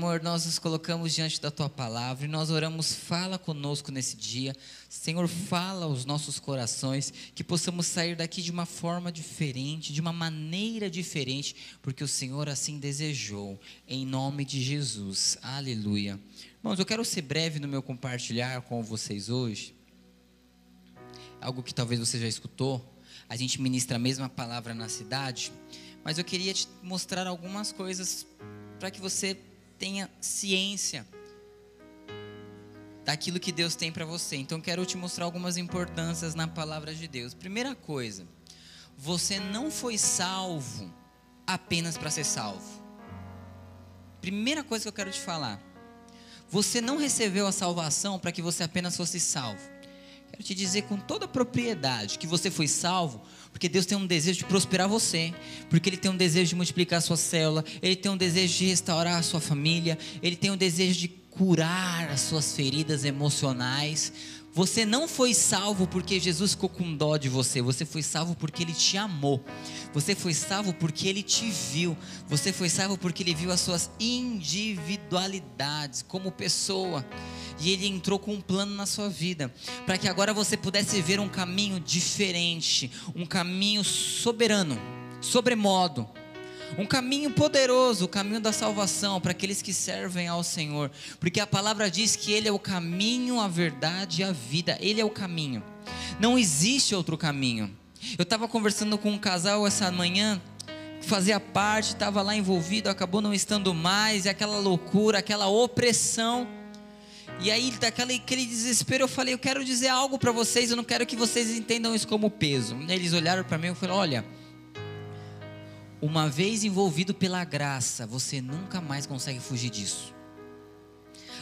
Senhor, nós nos colocamos diante da tua palavra e nós oramos, fala conosco nesse dia. Senhor, fala aos nossos corações, que possamos sair daqui de uma forma diferente, de uma maneira diferente, porque o Senhor assim desejou, em nome de Jesus. Aleluia. Irmãos, eu quero ser breve no meu compartilhar com vocês hoje. Algo que talvez você já escutou. A gente ministra a mesma palavra na cidade, mas eu queria te mostrar algumas coisas para que você tenha ciência daquilo que Deus tem para você. Então quero te mostrar algumas importâncias na palavra de Deus. Primeira coisa, você não foi salvo apenas para ser salvo. Primeira coisa que eu quero te falar. Você não recebeu a salvação para que você apenas fosse salvo. Quero te dizer com toda propriedade que você foi salvo porque Deus tem um desejo de prosperar você, porque Ele tem um desejo de multiplicar a sua célula, Ele tem um desejo de restaurar a sua família, Ele tem um desejo de curar as suas feridas emocionais. Você não foi salvo porque Jesus ficou com dó de você, você foi salvo porque Ele te amou, você foi salvo porque Ele te viu, você foi salvo porque Ele viu as suas individualidades como pessoa e Ele entrou com um plano na sua vida, para que agora você pudesse ver um caminho diferente, um caminho soberano, sobremodo, um caminho poderoso, o caminho da salvação para aqueles que servem ao Senhor, porque a palavra diz que Ele é o caminho, a verdade e a vida, Ele é o caminho, não existe outro caminho. Eu estava conversando com um casal essa manhã, fazia parte, estava lá envolvido, acabou não estando mais, e aquela loucura, aquela opressão. E aí, daquele aquele desespero, eu falei: Eu quero dizer algo para vocês, eu não quero que vocês entendam isso como peso. Eles olharam para mim e falaram: Olha, uma vez envolvido pela graça, você nunca mais consegue fugir disso.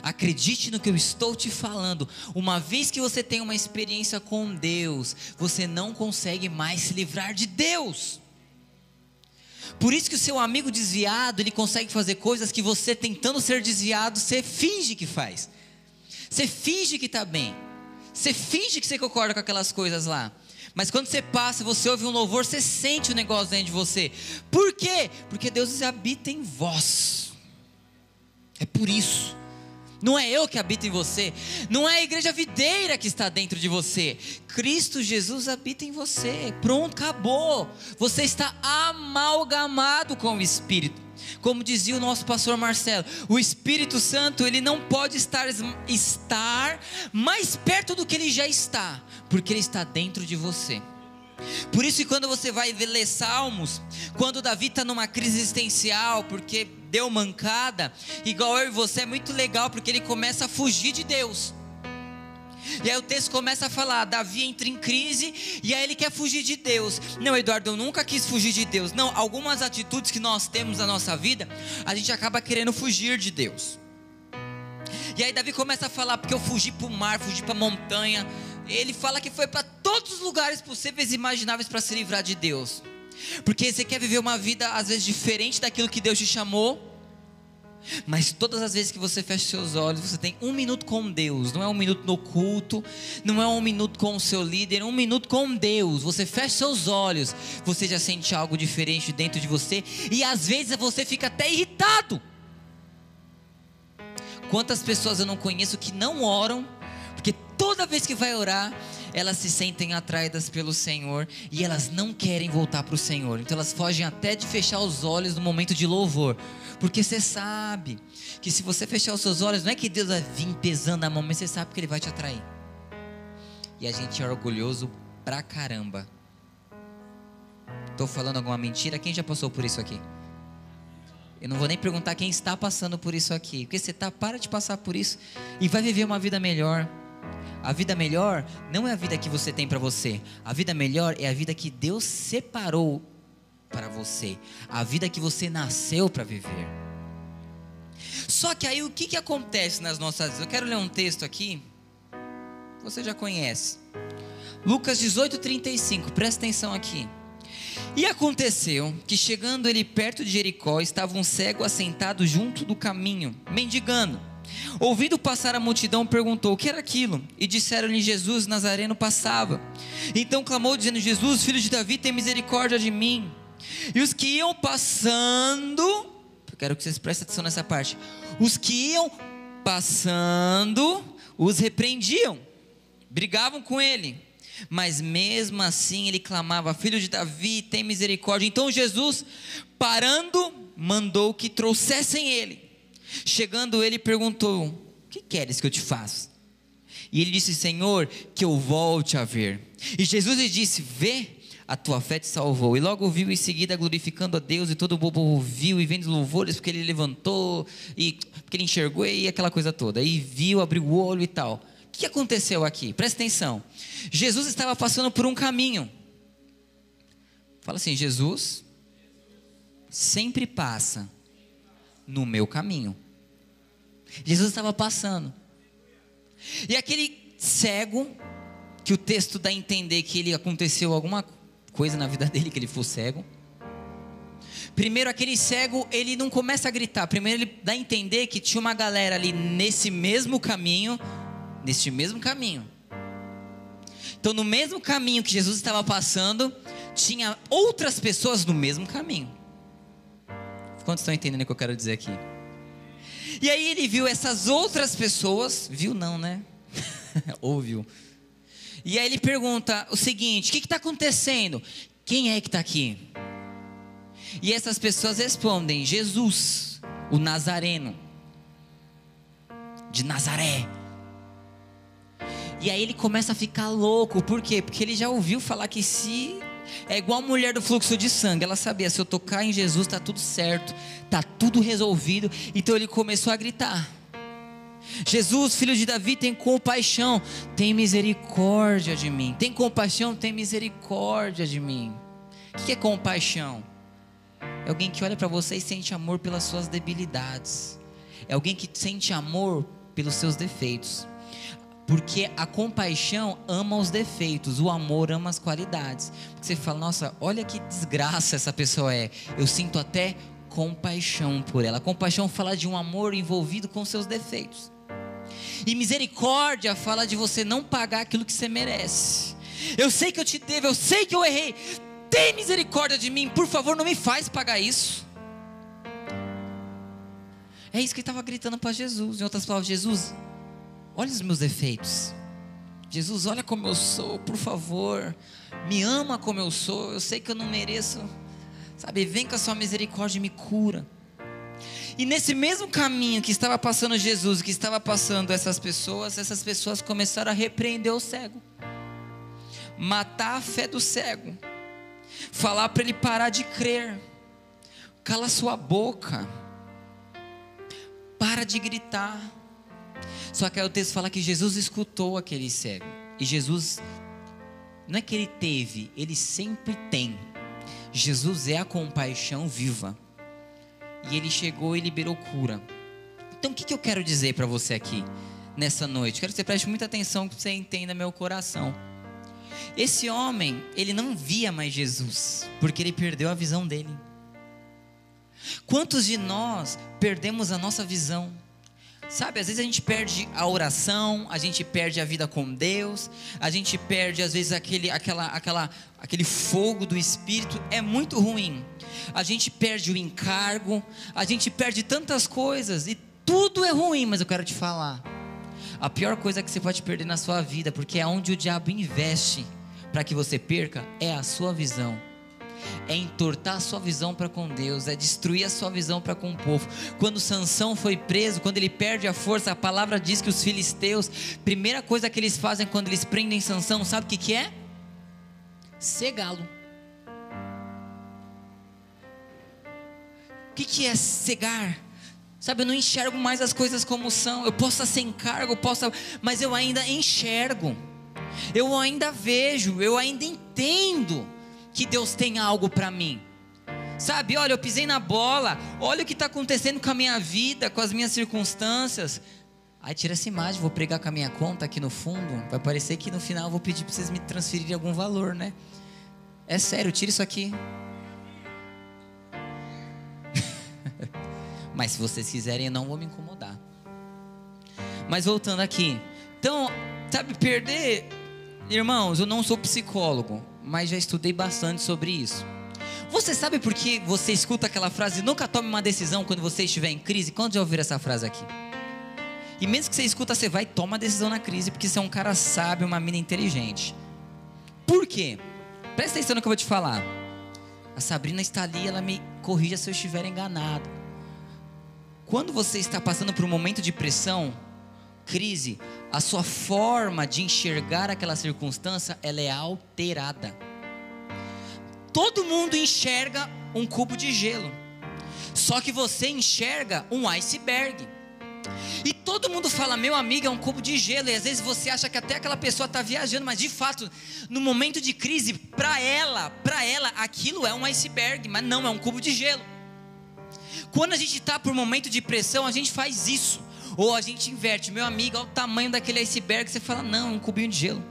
Acredite no que eu estou te falando. Uma vez que você tem uma experiência com Deus, você não consegue mais se livrar de Deus. Por isso que o seu amigo desviado, ele consegue fazer coisas que você tentando ser desviado, você finge que faz. Você finge que está bem. Você finge que você concorda com aquelas coisas lá. Mas quando você passa, você ouve um louvor, você sente o negócio dentro de você. Por quê? Porque Deus habita em vós. É por isso. Não é eu que habito em você, não é a igreja videira que está dentro de você. Cristo Jesus habita em você. Pronto, acabou. Você está amalgamado com o Espírito. Como dizia o nosso pastor Marcelo, o Espírito Santo, ele não pode estar, estar mais perto do que ele já está, porque ele está dentro de você. Por isso que quando você vai ler Salmos, quando Davi está numa crise existencial, porque deu mancada, igual eu e você, é muito legal, porque ele começa a fugir de Deus. E aí o texto começa a falar: Davi entra em crise e aí ele quer fugir de Deus. Não, Eduardo, eu nunca quis fugir de Deus. Não, algumas atitudes que nós temos na nossa vida, a gente acaba querendo fugir de Deus. E aí Davi começa a falar: porque eu fugi para o mar, fugi para a montanha. Ele fala que foi para todos os lugares possíveis e imagináveis para se livrar de Deus. Porque você quer viver uma vida às vezes diferente daquilo que Deus te chamou. Mas todas as vezes que você fecha seus olhos, você tem um minuto com Deus. Não é um minuto no culto, não é um minuto com o seu líder, é um minuto com Deus. Você fecha seus olhos, você já sente algo diferente dentro de você e às vezes você fica até irritado. Quantas pessoas eu não conheço que não oram, porque toda vez que vai orar, elas se sentem atraídas pelo Senhor e elas não querem voltar para o Senhor. Então elas fogem até de fechar os olhos no momento de louvor. Porque você sabe que se você fechar os seus olhos, não é que Deus vai vir pesando a mão, mas você sabe que Ele vai te atrair. E a gente é orgulhoso pra caramba. Estou falando alguma mentira? Quem já passou por isso aqui? Eu não vou nem perguntar quem está passando por isso aqui. Porque você está, para de passar por isso e vai viver uma vida melhor. A vida melhor não é a vida que você tem para você. A vida melhor é a vida que Deus separou para você, a vida que você nasceu para viver. Só que aí o que, que acontece nas nossas vidas? Eu quero ler um texto aqui, você já conhece. Lucas 18:35, presta atenção aqui. E aconteceu que chegando ele perto de Jericó, estava um cego assentado junto do caminho, mendigando. Ouvindo passar a multidão, perguntou: O que era aquilo? E disseram-lhe: Jesus Nazareno passava. Então clamou, dizendo: Jesus, filho de Davi, tem misericórdia de mim. E os que iam passando, quero que vocês prestem atenção nessa parte. Os que iam passando os repreendiam, brigavam com ele. Mas mesmo assim ele clamava: Filho de Davi, tem misericórdia. Então Jesus, parando, mandou que trouxessem ele. Chegando ele, perguntou: O que queres que eu te faça? E ele disse: Senhor, que eu volte a ver. E Jesus lhe disse: Vê, a tua fé te salvou. E logo viu em seguida glorificando a Deus, e todo o povo viu e vendo louvores, porque ele levantou, e porque ele enxergou e aquela coisa toda. E viu, abriu o olho e tal. O que aconteceu aqui? Presta atenção. Jesus estava passando por um caminho. Fala assim: Jesus sempre passa no meu caminho. Jesus estava passando. E aquele cego, que o texto dá a entender que ele aconteceu alguma coisa na vida dele, que ele foi cego. Primeiro, aquele cego, ele não começa a gritar. Primeiro, ele dá a entender que tinha uma galera ali nesse mesmo caminho, neste mesmo caminho. Então, no mesmo caminho que Jesus estava passando, tinha outras pessoas no mesmo caminho. Quantos estão entendendo o que eu quero dizer aqui? E aí ele viu essas outras pessoas, viu não, né? Ouviu. E aí ele pergunta o seguinte: o que está acontecendo? Quem é que está aqui? E essas pessoas respondem: Jesus, o Nazareno, de Nazaré. E aí ele começa a ficar louco, por quê? Porque ele já ouviu falar que se é igual a mulher do fluxo de sangue. Ela sabia, se eu tocar em Jesus, está tudo certo, está tudo resolvido. Então ele começou a gritar. Jesus, filho de Davi, tem compaixão, tem misericórdia de mim. Tem compaixão, tem misericórdia de mim. O que é compaixão? É alguém que olha para você e sente amor pelas suas debilidades. É alguém que sente amor pelos seus defeitos. Porque a compaixão ama os defeitos, o amor ama as qualidades. Você fala, nossa, olha que desgraça essa pessoa é. Eu sinto até compaixão por ela. A compaixão fala de um amor envolvido com seus defeitos. E misericórdia fala de você não pagar aquilo que você merece. Eu sei que eu te devo, eu sei que eu errei. Tem misericórdia de mim, por favor, não me faz pagar isso. É isso que ele estava gritando para Jesus. Em outras palavras, Jesus, olha os meus defeitos. Jesus, olha como eu sou, por favor. Me ama como eu sou. Eu sei que eu não mereço. Sabe, vem com a sua misericórdia e me cura. E nesse mesmo caminho que estava passando Jesus, que estava passando essas pessoas, essas pessoas começaram a repreender o cego, matar a fé do cego, falar para ele parar de crer, cala sua boca, para de gritar. Só que aí o texto fala que Jesus escutou aquele cego. E Jesus, não é que ele teve, ele sempre tem. Jesus é a compaixão viva. E ele chegou e liberou cura. Então o que, que eu quero dizer para você aqui, nessa noite? Quero que você preste muita atenção, que você entenda meu coração. Esse homem, ele não via mais Jesus, porque ele perdeu a visão dele. Quantos de nós perdemos a nossa visão? Sabe, às vezes a gente perde a oração, a gente perde a vida com Deus, a gente perde às vezes aquele, aquela, aquela, aquele fogo do Espírito, é muito ruim. A gente perde o encargo, a gente perde tantas coisas e tudo é ruim, mas eu quero te falar. A pior coisa que você pode perder na sua vida, porque é onde o diabo investe para que você perca, é a sua visão é entortar a sua visão para com Deus, é destruir a sua visão para com o povo. Quando Sansão foi preso, quando ele perde a força, a palavra diz que os filisteus, primeira coisa que eles fazem quando eles prendem Sansão, sabe o que, que é? Cegá-lo. O que, que é cegar? Sabe, eu não enxergo mais as coisas como são. Eu posso ser encargo, posso, mas eu ainda enxergo. Eu ainda vejo, eu ainda entendo que Deus tem algo para mim. Sabe, olha, eu pisei na bola, olha o que está acontecendo com a minha vida, com as minhas circunstâncias. Aí tira essa imagem, vou pregar com a minha conta aqui no fundo. Vai parecer que no final eu vou pedir para vocês me transferirem algum valor, né? É sério, tira isso aqui. Mas se vocês quiserem, eu não vou me incomodar. Mas voltando aqui. Então, sabe, perder. Irmãos, eu não sou psicólogo mas já estudei bastante sobre isso. Você sabe por que você escuta aquela frase, nunca tome uma decisão quando você estiver em crise? Quando já ouviram essa frase aqui? E mesmo que você escuta, você vai e toma a decisão na crise, porque você é um cara sábio, uma mina inteligente. Por quê? Presta atenção no que eu vou te falar. A Sabrina está ali, ela me corrija se eu estiver enganado. Quando você está passando por um momento de pressão, crise, a sua forma de enxergar aquela circunstância, ela é alterada. Todo mundo enxerga um cubo de gelo. Só que você enxerga um iceberg. E todo mundo fala, meu amigo, é um cubo de gelo. E às vezes você acha que até aquela pessoa está viajando, mas de fato, no momento de crise, para ela, para ela, aquilo é um iceberg, mas não é um cubo de gelo. Quando a gente está por um momento de pressão, a gente faz isso. Ou a gente inverte, meu amigo, olha o tamanho daquele iceberg. Você fala, não, um cubinho de gelo.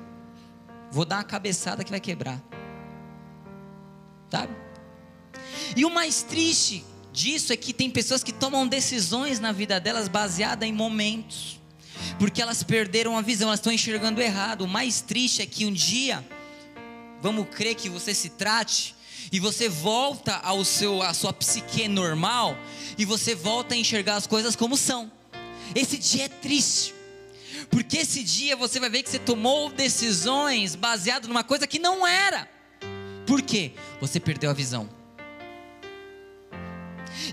Vou dar uma cabeçada que vai quebrar. Sabe? E o mais triste disso é que tem pessoas que tomam decisões na vida delas baseadas em momentos, porque elas perderam a visão, elas estão enxergando errado. O mais triste é que um dia, vamos crer que você se trate e você volta ao seu a sua psique normal e você volta a enxergar as coisas como são. Esse dia é triste. Porque esse dia você vai ver que você tomou decisões baseado numa coisa que não era. Por quê? Você perdeu a visão.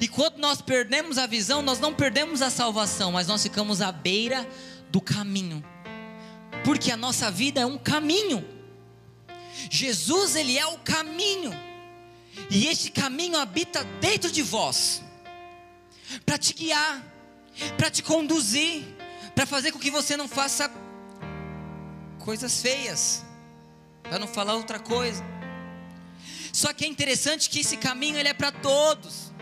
E quando nós perdemos a visão, nós não perdemos a salvação, mas nós ficamos à beira do caminho. Porque a nossa vida é um caminho. Jesus, ele é o caminho. E este caminho habita dentro de vós. Para te guiar, para te conduzir, para fazer com que você não faça coisas feias, para não falar outra coisa. Só que é interessante que esse caminho ele é para todos.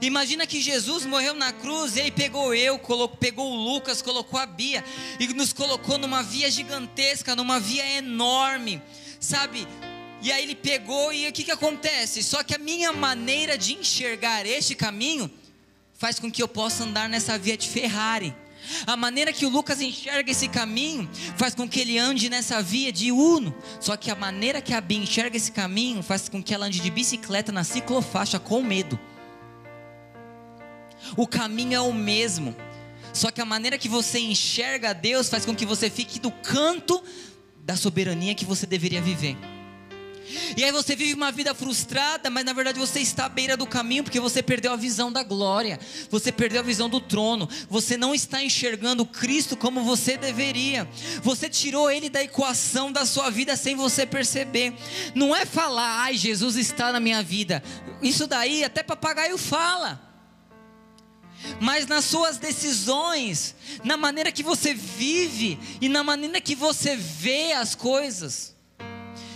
Imagina que Jesus morreu na cruz, ele pegou eu, colocou, pegou o Lucas, colocou a Bia e nos colocou numa via gigantesca, numa via enorme, sabe? E aí ele pegou e o que, que acontece? Só que a minha maneira de enxergar este caminho faz com que eu possa andar nessa via de Ferrari. A maneira que o Lucas enxerga esse caminho faz com que ele ande nessa via de Uno. Só que a maneira que a Bia enxerga esse caminho faz com que ela ande de bicicleta na ciclofaixa com medo. O caminho é o mesmo. Só que a maneira que você enxerga Deus faz com que você fique do canto da soberania que você deveria viver. E aí você vive uma vida frustrada, mas na verdade você está à beira do caminho porque você perdeu a visão da glória, você perdeu a visão do trono, você não está enxergando Cristo como você deveria. Você tirou ele da equação da sua vida sem você perceber. Não é falar, ai, Jesus está na minha vida. Isso daí até papagaio fala mas nas suas decisões, na maneira que você vive e na maneira que você vê as coisas.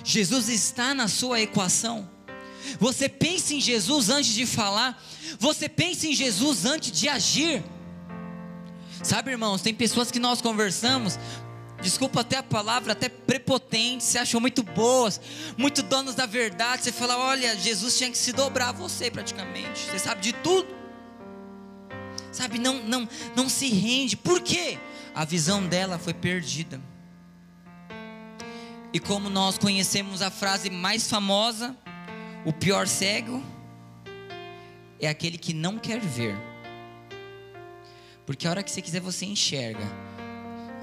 Jesus está na sua equação. Você pensa em Jesus antes de falar, você pensa em Jesus antes de agir. Sabe, irmãos, tem pessoas que nós conversamos, desculpa até a palavra, até prepotentes, se acham muito boas, muito donos da verdade. Você fala, olha, Jesus tinha que se dobrar a você praticamente. Você sabe de tudo. Sabe, não, não, não se rende. Por quê? A visão dela foi perdida. E como nós conhecemos a frase mais famosa, o pior cego é aquele que não quer ver. Porque a hora que você quiser, você enxerga.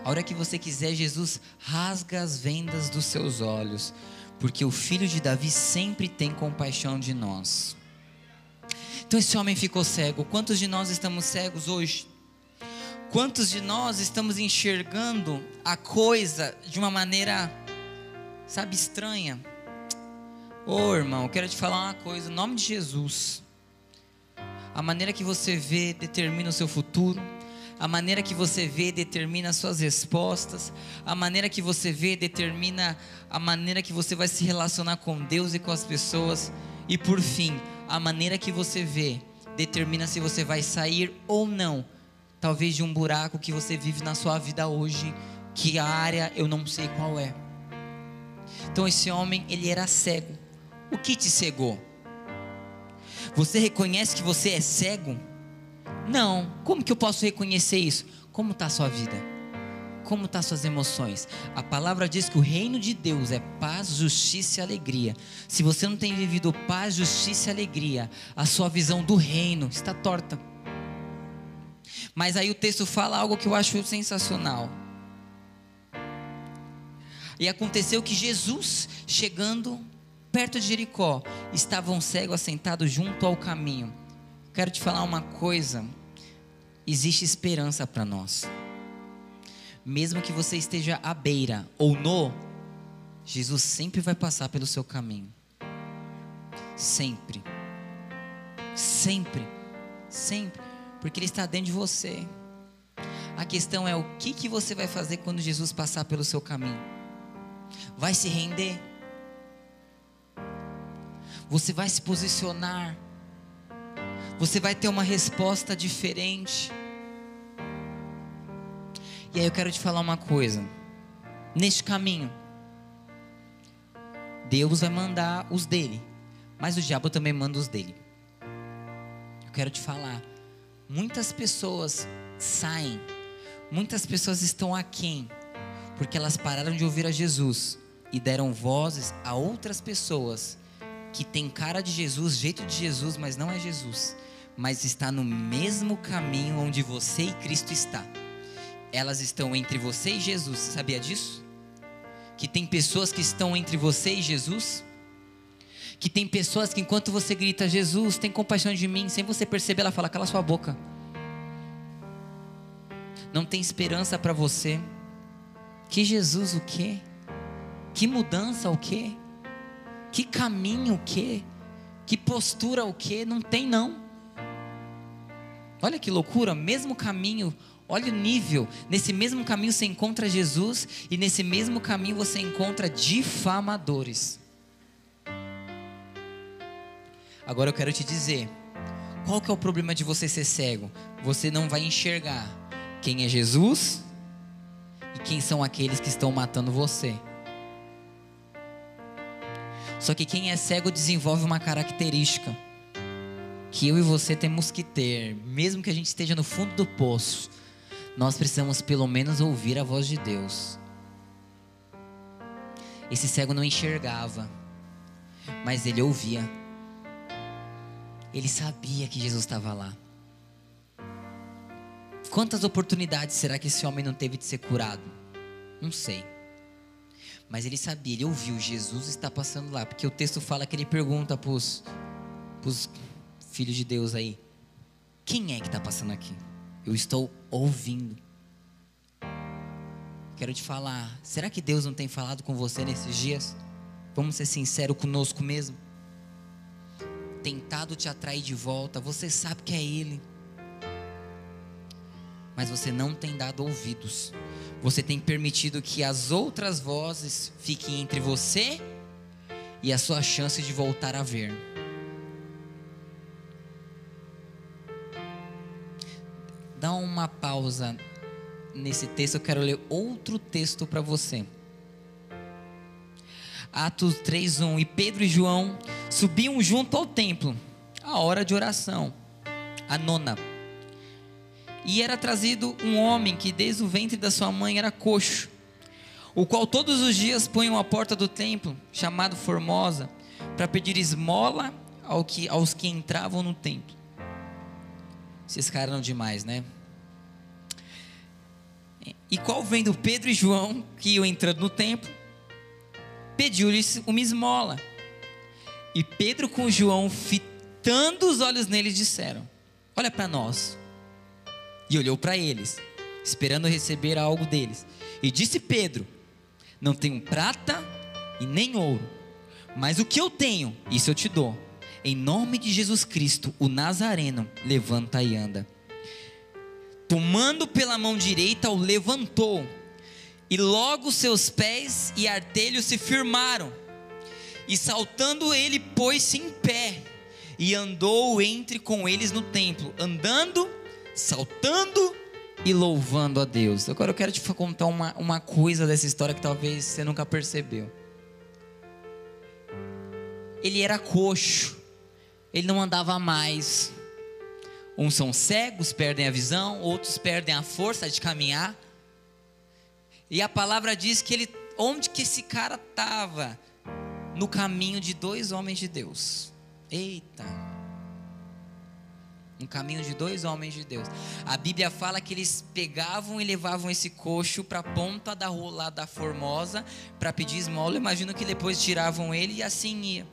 A hora que você quiser, Jesus rasga as vendas dos seus olhos. Porque o filho de Davi sempre tem compaixão de nós. Então esse homem ficou cego. Quantos de nós estamos cegos hoje? Quantos de nós estamos enxergando a coisa de uma maneira sabe, estranha. Ô oh, irmão, eu quero te falar uma coisa, em nome de Jesus. A maneira que você vê determina o seu futuro. A maneira que você vê determina as suas respostas. A maneira que você vê determina a maneira que você vai se relacionar com Deus e com as pessoas. E por fim, a maneira que você vê determina se você vai sair ou não, talvez de um buraco que você vive na sua vida hoje, que a área eu não sei qual é. Então esse homem, ele era cego. O que te cegou? Você reconhece que você é cego? Não. Como que eu posso reconhecer isso? Como está a sua vida? como estão tá suas emoções. A palavra diz que o reino de Deus é paz, justiça e alegria. Se você não tem vivido paz, justiça e alegria, a sua visão do reino está torta. Mas aí o texto fala algo que eu acho sensacional. E aconteceu que Jesus, chegando perto de Jericó, estava um cego assentado junto ao caminho. Quero te falar uma coisa: existe esperança para nós. Mesmo que você esteja à beira ou no, Jesus sempre vai passar pelo seu caminho. Sempre. Sempre. Sempre. Porque Ele está dentro de você. A questão é o que, que você vai fazer quando Jesus passar pelo seu caminho? Vai se render? Você vai se posicionar? Você vai ter uma resposta diferente? E aí eu quero te falar uma coisa. Neste caminho, Deus vai mandar os dele, mas o diabo também manda os dele. Eu quero te falar. Muitas pessoas saem, muitas pessoas estão aquém, porque elas pararam de ouvir a Jesus e deram vozes a outras pessoas que têm cara de Jesus, jeito de Jesus, mas não é Jesus, mas está no mesmo caminho onde você e Cristo está elas estão entre você e Jesus. Você sabia disso? Que tem pessoas que estão entre você e Jesus? Que tem pessoas que enquanto você grita Jesus, tem compaixão de mim, sem você perceber, ela fala cala sua boca. Não tem esperança para você. Que Jesus o quê? Que mudança o quê? Que caminho o quê? Que postura o quê? Não tem não. Olha que loucura, mesmo caminho Olha o nível. Nesse mesmo caminho você encontra Jesus e nesse mesmo caminho você encontra difamadores. Agora eu quero te dizer, qual que é o problema de você ser cego? Você não vai enxergar quem é Jesus e quem são aqueles que estão matando você. Só que quem é cego desenvolve uma característica que eu e você temos que ter, mesmo que a gente esteja no fundo do poço nós precisamos pelo menos ouvir a voz de Deus. Esse cego não enxergava, mas ele ouvia. Ele sabia que Jesus estava lá. Quantas oportunidades será que esse homem não teve de ser curado? Não sei. Mas ele sabia, ele ouviu, Jesus está passando lá. Porque o texto fala que ele pergunta para os filhos de Deus aí: Quem é que está passando aqui? Eu estou ouvindo. Quero te falar, será que Deus não tem falado com você nesses dias? Vamos ser sinceros conosco mesmo. Tentado te atrair de volta, você sabe que é Ele, mas você não tem dado ouvidos. Você tem permitido que as outras vozes fiquem entre você e a sua chance de voltar a ver. dá uma pausa nesse texto, eu quero ler outro texto para você. Atos 3:1 E Pedro e João subiam junto ao templo, a hora de oração, a nona. E era trazido um homem que desde o ventre da sua mãe era coxo, o qual todos os dias punham à porta do templo, chamado Formosa, para pedir esmola ao que, aos que entravam no templo. Esses caras eram demais, né? E qual vendo Pedro e João, que iam entrando no templo, pediu-lhes uma esmola. E Pedro com João, fitando os olhos neles, disseram: Olha para nós. E olhou para eles, esperando receber algo deles. E disse Pedro: Não tenho prata e nem ouro, mas o que eu tenho, isso eu te dou. Em nome de Jesus Cristo, o Nazareno, levanta e anda. Tomando pela mão direita, o levantou, e logo seus pés e artelhos se firmaram. E saltando ele, pôs-se em pé, e andou entre com eles no templo, andando, saltando e louvando a Deus. Agora eu quero te contar uma, uma coisa dessa história que talvez você nunca percebeu. Ele era coxo ele não andava mais. Uns são cegos, perdem a visão, outros perdem a força de caminhar. E a palavra diz que ele, onde que esse cara estava? No caminho de dois homens de Deus. Eita. No caminho de dois homens de Deus. A Bíblia fala que eles pegavam e levavam esse coxo para a ponta da rua lá da Formosa para pedir esmola. Imagino que depois tiravam ele e assim ia.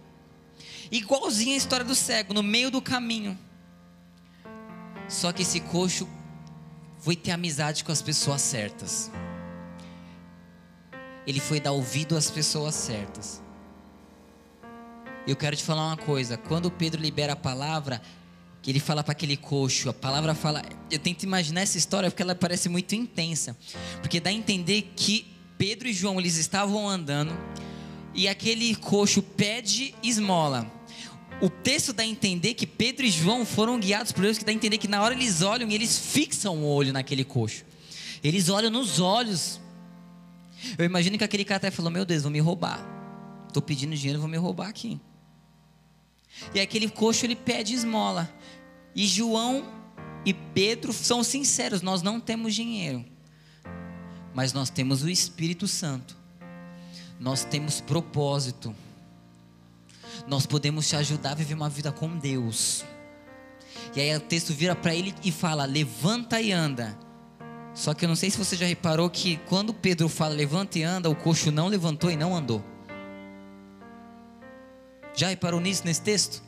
Igualzinho a história do cego, no meio do caminho. Só que esse coxo foi ter amizade com as pessoas certas. Ele foi dar ouvido às pessoas certas. Eu quero te falar uma coisa: quando Pedro libera a palavra, que ele fala para aquele coxo, a palavra fala. Eu tento imaginar essa história porque ela parece muito intensa, porque dá a entender que Pedro e João eles estavam andando e aquele coxo pede esmola. O texto dá a entender que Pedro e João foram guiados por Deus, que dá a entender que na hora eles olham e eles fixam o olho naquele coxo. Eles olham nos olhos. Eu imagino que aquele cara até falou: Meu Deus, vão me roubar. Estou pedindo dinheiro, vão me roubar aqui. E aquele coxo ele pede esmola. E João e Pedro são sinceros: Nós não temos dinheiro, mas nós temos o Espírito Santo. Nós temos propósito nós podemos te ajudar a viver uma vida com Deus. E aí o texto vira para ele e fala: levanta e anda. Só que eu não sei se você já reparou que quando Pedro fala levanta e anda, o coxo não levantou e não andou. Já reparou nisso nesse texto?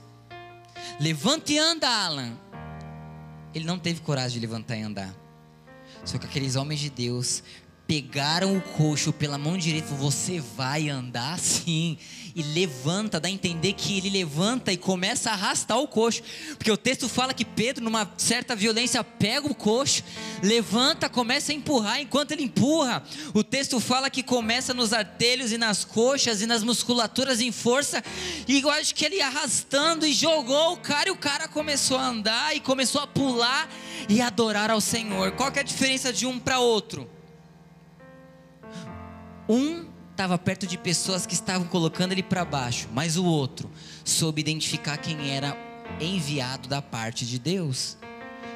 Levanta e anda, Alan. Ele não teve coragem de levantar e andar. Só que aqueles homens de Deus pegaram o coxo pela mão direita, você vai andar sim, e levanta, dá a entender que ele levanta e começa a arrastar o coxo, porque o texto fala que Pedro, numa certa violência, pega o coxo, levanta, começa a empurrar, enquanto ele empurra, o texto fala que começa nos artelhos e nas coxas e nas musculaturas em força, e eu acho que ele arrastando e jogou o cara, e o cara começou a andar e começou a pular e adorar ao Senhor. Qual é a diferença de um para outro? Um estava perto de pessoas que estavam colocando ele para baixo, mas o outro soube identificar quem era enviado da parte de Deus.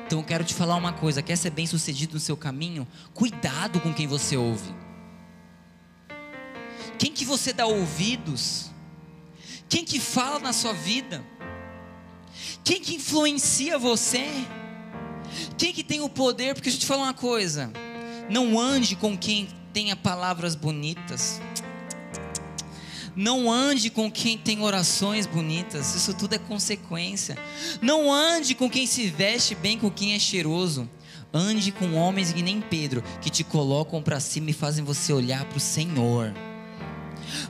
Então eu quero te falar uma coisa: quer ser bem sucedido no seu caminho? Cuidado com quem você ouve. Quem que você dá ouvidos? Quem que fala na sua vida? Quem que influencia você? Quem que tem o poder? Porque deixa eu te falar uma coisa: não ande com quem tenha palavras bonitas. Não ande com quem tem orações bonitas, isso tudo é consequência. Não ande com quem se veste bem, com quem é cheiroso. Ande com homens que nem Pedro, que te colocam para cima e fazem você olhar para o Senhor.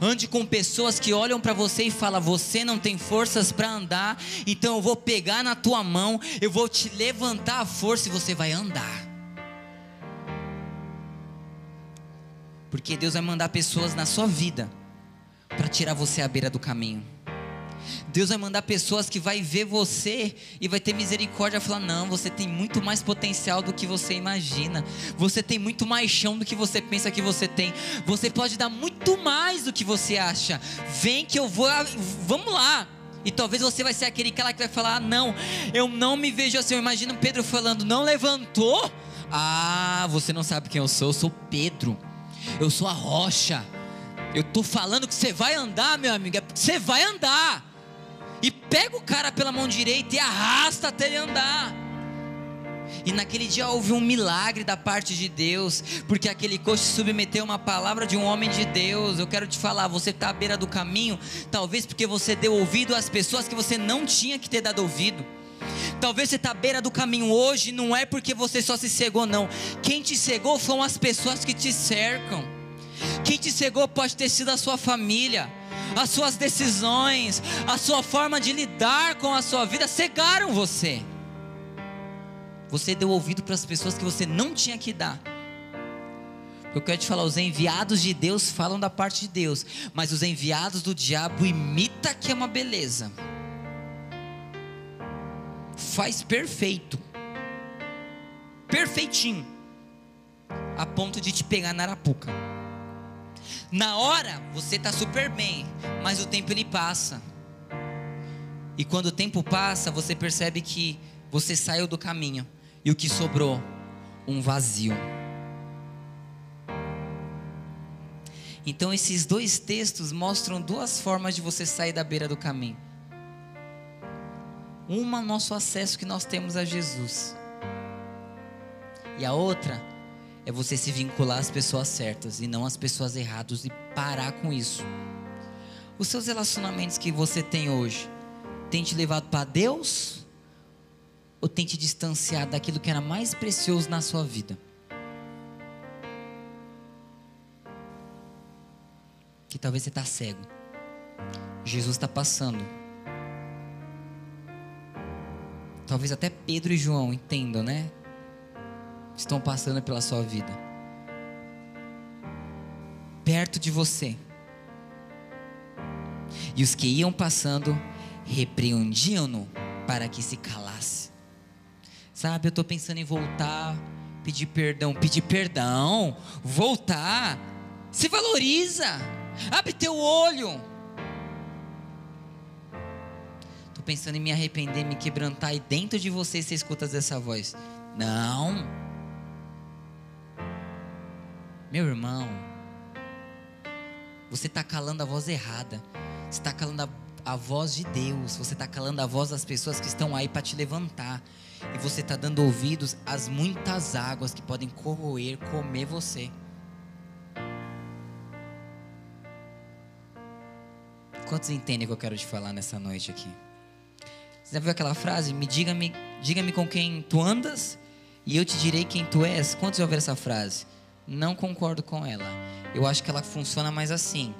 Ande com pessoas que olham para você e falam: Você não tem forças para andar, então eu vou pegar na tua mão, eu vou te levantar a força e você vai andar. Porque Deus vai mandar pessoas na sua vida para tirar você à beira do caminho. Deus vai mandar pessoas que vai ver você e vai ter misericórdia e falar: "Não, você tem muito mais potencial do que você imagina. Você tem muito mais chão do que você pensa que você tem. Você pode dar muito mais do que você acha. Vem que eu vou, vamos lá." E talvez você vai ser aquele cara que vai falar: ah, "Não, eu não me vejo assim." Eu imagino Pedro falando: "Não levantou?" Ah, você não sabe quem eu sou. Eu sou Pedro eu sou a rocha. Eu estou falando que você vai andar, meu amigo, é você vai andar. E pega o cara pela mão direita e arrasta até ele andar. E naquele dia houve um milagre da parte de Deus, porque aquele coxo submeteu uma palavra de um homem de Deus. Eu quero te falar, você está à beira do caminho, talvez porque você deu ouvido às pessoas que você não tinha que ter dado ouvido. Talvez você está à beira do caminho hoje, não é porque você só se cegou, não. Quem te cegou são as pessoas que te cercam. Quem te cegou pode ter sido a sua família, as suas decisões, a sua forma de lidar com a sua vida cegaram você. Você deu ouvido para as pessoas que você não tinha que dar. Eu quero te falar, os enviados de Deus falam da parte de Deus, mas os enviados do diabo imita que é uma beleza faz perfeito. Perfeitinho. A ponto de te pegar na arapuca. Na hora você está super bem, mas o tempo ele passa. E quando o tempo passa, você percebe que você saiu do caminho e o que sobrou? Um vazio. Então, esses dois textos mostram duas formas de você sair da beira do caminho. Uma, nosso acesso que nós temos a Jesus. E a outra é você se vincular às pessoas certas e não às pessoas erradas e parar com isso. Os seus relacionamentos que você tem hoje tem te levado para Deus ou tem te distanciado daquilo que era mais precioso na sua vida? Que talvez você está cego. Jesus está passando. Talvez até Pedro e João entendam, né? Estão passando pela sua vida. Perto de você. E os que iam passando repreendiam-no para que se calasse. Sabe, eu estou pensando em voltar, pedir perdão, pedir perdão, voltar. Se valoriza, abre teu olho. Pensando em me arrepender, me quebrantar, e dentro de você você escuta essa voz. Não. Meu irmão, você está calando a voz errada. Você está calando a, a, voz de Deus. Você está calando a voz das pessoas que estão aí para te levantar. E você está dando ouvidos às muitas águas que podem corroer, comer você. Quantos entendem o que eu quero te falar nessa noite aqui? Você já viu aquela frase? Me diga-me, diga-me com quem tu andas e eu te direi quem tu és. Quantos já ouviram essa frase? Não concordo com ela. Eu acho que ela funciona mais assim.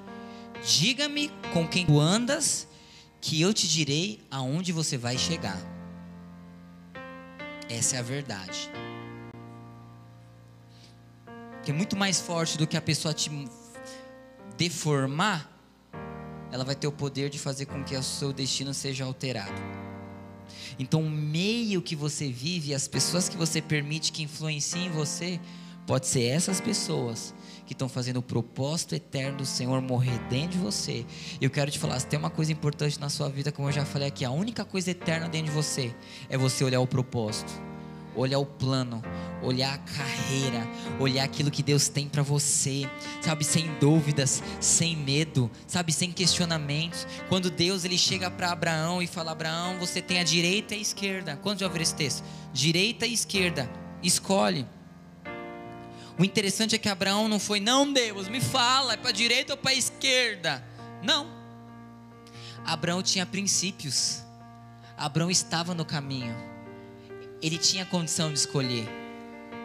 Diga-me com quem tu andas, que eu te direi aonde você vai chegar. Essa é a verdade. Que é muito mais forte do que a pessoa te deformar, ela vai ter o poder de fazer com que o seu destino seja alterado. Então, o meio que você vive, as pessoas que você permite que influenciem você, pode ser essas pessoas que estão fazendo o propósito eterno do Senhor morrer dentro de você. Eu quero te falar, se tem uma coisa importante na sua vida, como eu já falei aqui, a única coisa eterna dentro de você é você olhar o propósito, olhar o plano, olhar a carreira, olhar aquilo que Deus tem para você, sabe, sem dúvidas, sem medo, sabe, sem questionamentos. Quando Deus ele chega para Abraão e fala: Abraão, você tem a direita e a esquerda. Quantos já ouviram esse texto? Direita e esquerda, escolhe. O interessante é que Abraão não foi, não, Deus, me fala, é para direita ou para esquerda? Não. Abraão tinha princípios. Abraão estava no caminho. Ele tinha condição de escolher.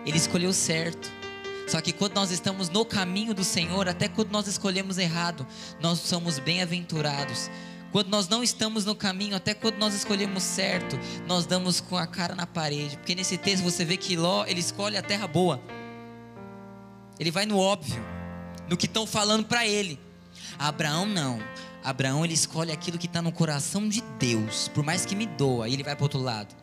Ele escolheu certo. Só que quando nós estamos no caminho do Senhor, até quando nós escolhemos errado, nós somos bem-aventurados. Quando nós não estamos no caminho, até quando nós escolhemos certo, nós damos com a cara na parede. Porque nesse texto você vê que Ló, ele escolhe a terra boa. Ele vai no óbvio, no que estão falando para ele. Abraão não. Abraão ele escolhe aquilo que está no coração de Deus, por mais que me doa, e ele vai para outro lado.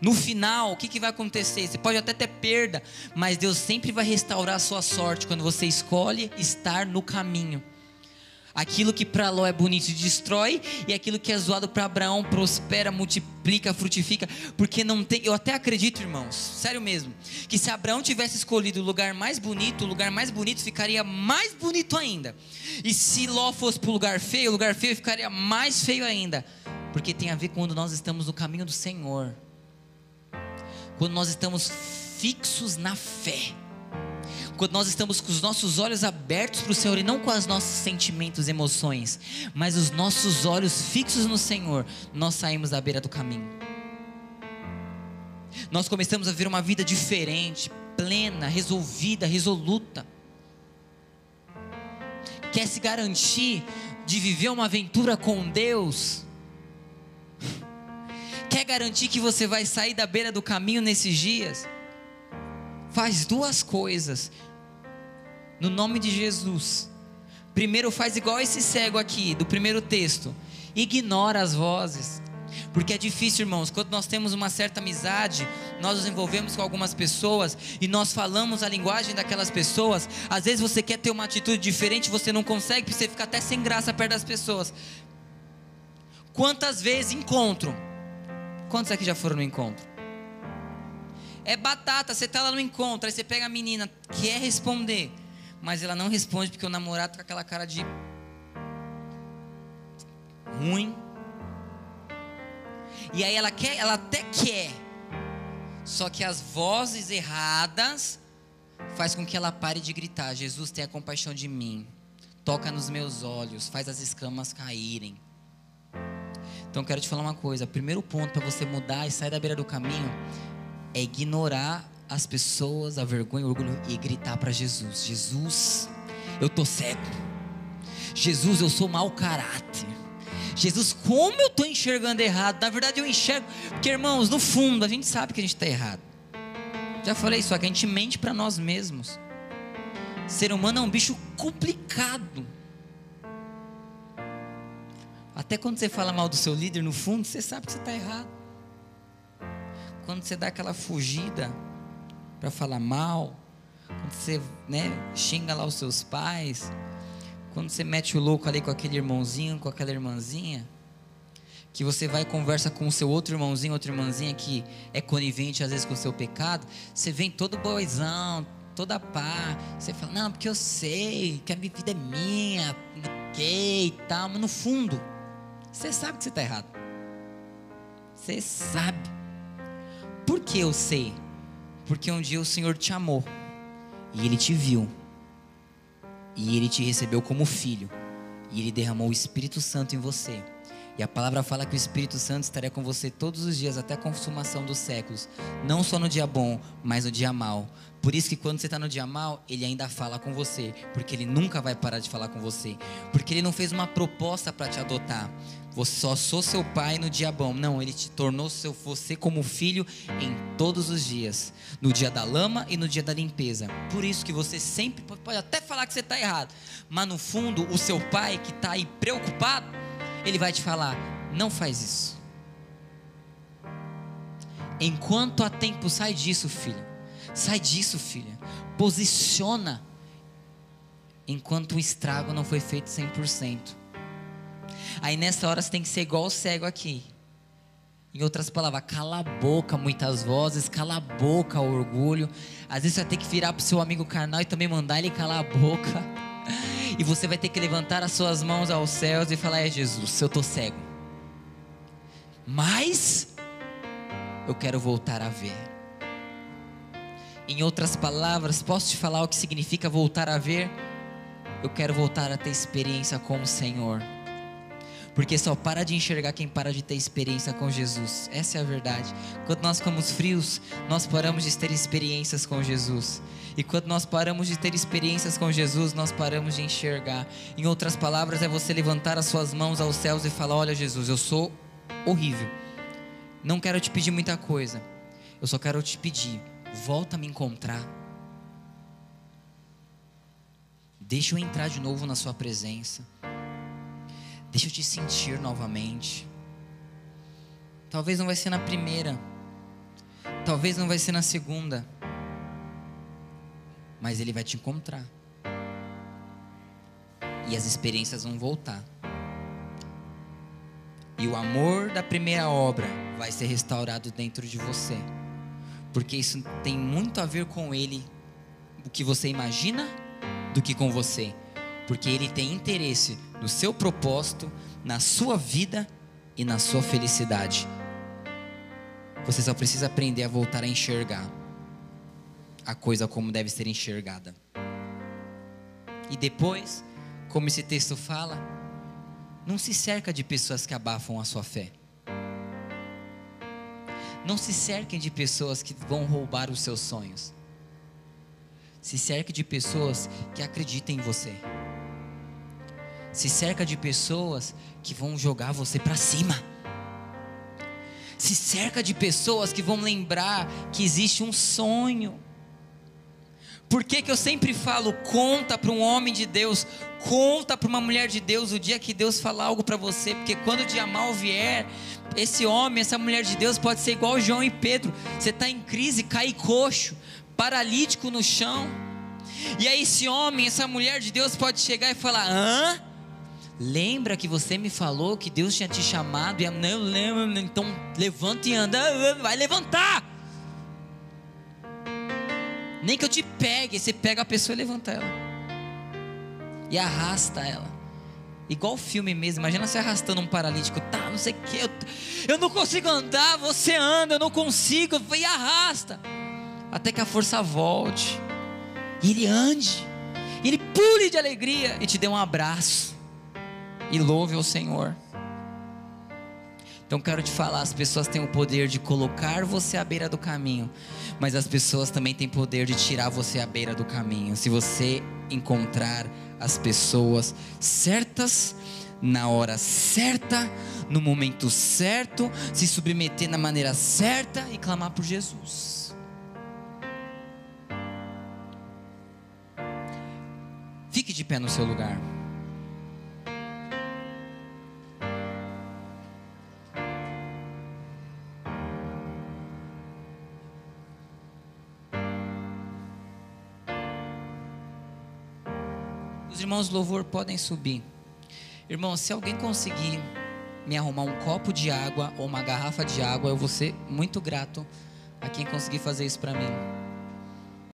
No final, o que, que vai acontecer? Você pode até ter perda, mas Deus sempre vai restaurar a sua sorte quando você escolhe estar no caminho. Aquilo que para Ló é bonito destrói, e aquilo que é zoado para Abraão prospera, multiplica, frutifica, porque não tem. Eu até acredito, irmãos, sério mesmo, que se Abraão tivesse escolhido o lugar mais bonito, o lugar mais bonito ficaria mais bonito ainda. E se Ló fosse para o lugar feio, o lugar feio ficaria mais feio ainda, porque tem a ver quando nós estamos no caminho do Senhor, quando nós estamos fixos na fé quando nós estamos com os nossos olhos abertos para o Senhor e não com os nossos sentimentos, emoções, mas os nossos olhos fixos no Senhor, nós saímos da beira do caminho. Nós começamos a ver uma vida diferente, plena, resolvida, resoluta. Quer se garantir de viver uma aventura com Deus? Quer garantir que você vai sair da beira do caminho nesses dias? Faz duas coisas no nome de Jesus. Primeiro faz igual esse cego aqui, do primeiro texto. Ignora as vozes. Porque é difícil, irmãos, quando nós temos uma certa amizade, nós nos envolvemos com algumas pessoas e nós falamos a linguagem daquelas pessoas. Às vezes você quer ter uma atitude diferente, você não consegue, porque você fica até sem graça perto das pessoas. Quantas vezes encontro? Quantos aqui já foram no encontro? É batata, você está lá no encontro, aí você pega a menina, quer responder mas ela não responde porque o namorado tá com aquela cara de ruim. E aí ela quer, ela até quer. Só que as vozes erradas faz com que ela pare de gritar: Jesus, tenha compaixão de mim. Toca nos meus olhos, faz as escamas caírem. Então quero te falar uma coisa, o primeiro ponto para você mudar e sair da beira do caminho é ignorar as pessoas, a vergonha, o orgulho e gritar para Jesus: Jesus, eu tô cego. Jesus, eu sou mau caráter. Jesus, como eu estou enxergando errado? Na verdade, eu enxergo. Porque, irmãos, no fundo, a gente sabe que a gente está errado. Já falei isso, que a gente mente para nós mesmos. Ser humano é um bicho complicado. Até quando você fala mal do seu líder, no fundo, você sabe que você está errado. Quando você dá aquela fugida para falar mal, quando você né, xinga lá os seus pais, quando você mete o louco ali com aquele irmãozinho, com aquela irmãzinha, que você vai e conversa com o seu outro irmãozinho, outra irmãzinha que é conivente às vezes com o seu pecado, você vem todo boizão, toda pá, você fala, não, porque eu sei que a minha vida é minha, que e tal, mas no fundo, você sabe que você está errado. Você sabe. Por que eu sei? Porque um dia o Senhor te amou e Ele te viu e ele te recebeu como filho, e ele derramou o Espírito Santo em você. E a palavra fala que o Espírito Santo estaria com você todos os dias até a consumação dos séculos, não só no dia bom, mas no dia mal. Por isso que quando você está no dia mal, ele ainda fala com você, porque ele nunca vai parar de falar com você, porque ele não fez uma proposta para te adotar. Você só sou seu pai no dia bom. Não, ele te tornou seu você como filho em todos os dias, no dia da lama e no dia da limpeza. Por isso que você sempre pode até falar que você está errado, mas no fundo o seu pai que está aí preocupado, ele vai te falar: não faz isso. Enquanto há tempo, sai disso, filho. Sai disso, filha. Posiciona. Enquanto o estrago não foi feito 100%. Aí nessa hora você tem que ser igual o cego aqui. Em outras palavras, cala a boca muitas vozes, cala a boca o orgulho. Às vezes você vai ter que virar para o seu amigo carnal e também mandar ele calar a boca. E você vai ter que levantar as suas mãos aos céus e falar: É Jesus, eu estou cego. Mas eu quero voltar a ver. Em outras palavras, posso te falar o que significa voltar a ver? Eu quero voltar a ter experiência com o Senhor. Porque só para de enxergar quem para de ter experiência com Jesus. Essa é a verdade. Quando nós ficamos frios, nós paramos de ter experiências com Jesus. E quando nós paramos de ter experiências com Jesus, nós paramos de enxergar. Em outras palavras, é você levantar as suas mãos aos céus e falar: Olha, Jesus, eu sou horrível. Não quero te pedir muita coisa. Eu só quero te pedir: volta a me encontrar. Deixa eu entrar de novo na Sua presença. Deixa eu te sentir novamente. Talvez não vai ser na primeira. Talvez não vai ser na segunda. Mas ele vai te encontrar. E as experiências vão voltar. E o amor da primeira obra vai ser restaurado dentro de você. Porque isso tem muito a ver com ele, o que você imagina, do que com você porque Ele tem interesse no seu propósito, na sua vida e na sua felicidade. Você só precisa aprender a voltar a enxergar a coisa como deve ser enxergada. E depois, como esse texto fala, não se cerca de pessoas que abafam a sua fé. Não se cerquem de pessoas que vão roubar os seus sonhos. Se cerque de pessoas que acreditem em você. Se cerca de pessoas que vão jogar você para cima. Se cerca de pessoas que vão lembrar que existe um sonho. Por que, que eu sempre falo, conta para um homem de Deus, conta para uma mulher de Deus o dia que Deus falar algo para você, porque quando o dia mal vier, esse homem, essa mulher de Deus pode ser igual João e Pedro. Você está em crise, cai coxo, paralítico no chão. E aí esse homem, essa mulher de Deus pode chegar e falar: hã? Lembra que você me falou que Deus tinha te chamado e eu não lembro, então levanta e anda, vai levantar. Nem que eu te pegue, você pega a pessoa e levanta ela. e arrasta ela. Igual filme mesmo, imagina você arrastando um paralítico, tá, não sei o que, eu, eu não consigo andar, você anda, eu não consigo, e arrasta, até que a força volte, e ele ande, e ele pule de alegria. E te dê um abraço, e louve ao Senhor. Então quero te falar, as pessoas têm o poder de colocar você à beira do caminho, mas as pessoas também têm poder de tirar você à beira do caminho. Se você encontrar as pessoas certas, na hora certa, no momento certo, se submeter na maneira certa e clamar por Jesus. Fique de pé no seu lugar. Irmãos louvor podem subir. Irmão, se alguém conseguir me arrumar um copo de água ou uma garrafa de água, eu vou ser muito grato a quem conseguir fazer isso para mim.